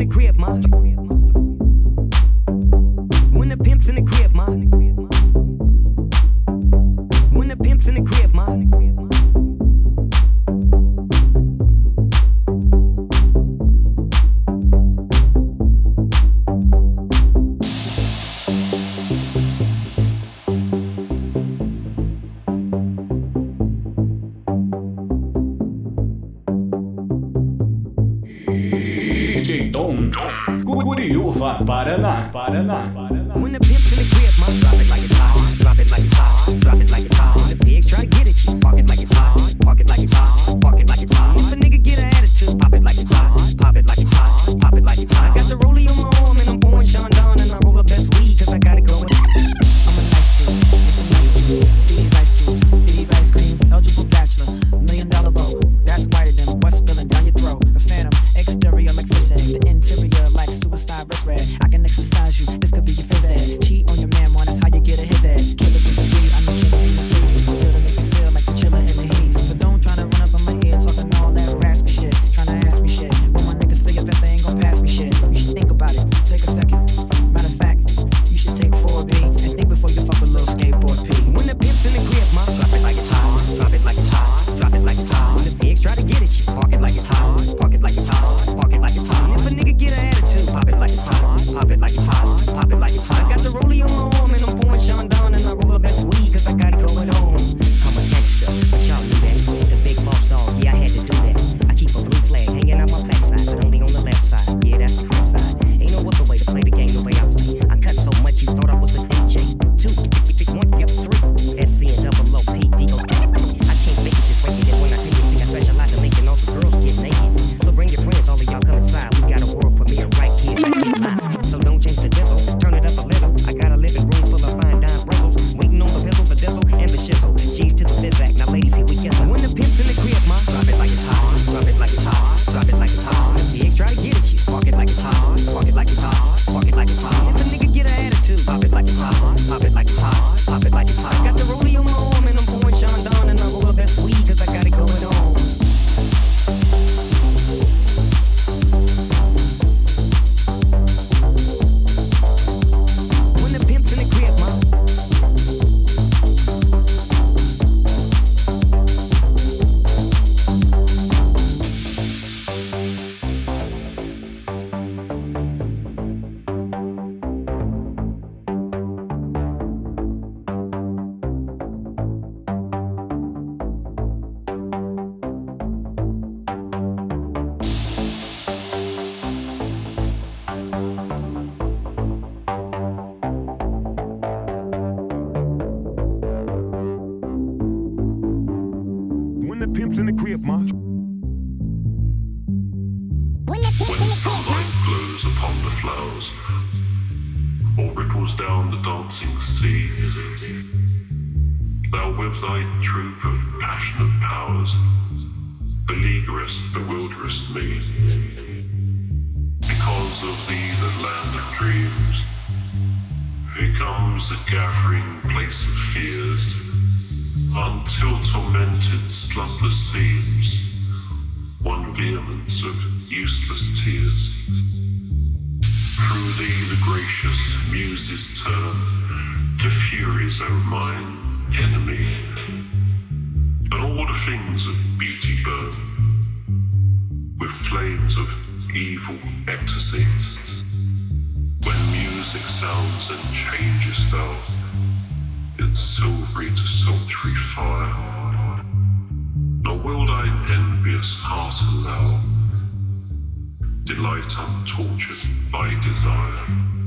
the crib, ma. Jeiton, Curiúva, Paraná, Paraná, Paraná. Drop it like it's hot, drop it like it's hot, drop it like it's hot. The pigs try to get it, you it like it's get it, you punk. When the pimp's in the crib, ma. When the sunlight glows upon the flowers, or ripples down the dancing sea, thou with thy troop of passionate powers, beleaguerest, bewilderest me. Because of thee, the land of dreams becomes the gathering place of fears until tormented slumber seems one vehemence of useless tears. Through thee the gracious muses turn to furies, O mine enemy, and all the things of beauty burn with flames of evil ecstasy. When music sounds and changes thou in silvery desultory fire. Nor will thine envious heart allow delight untortured by desire.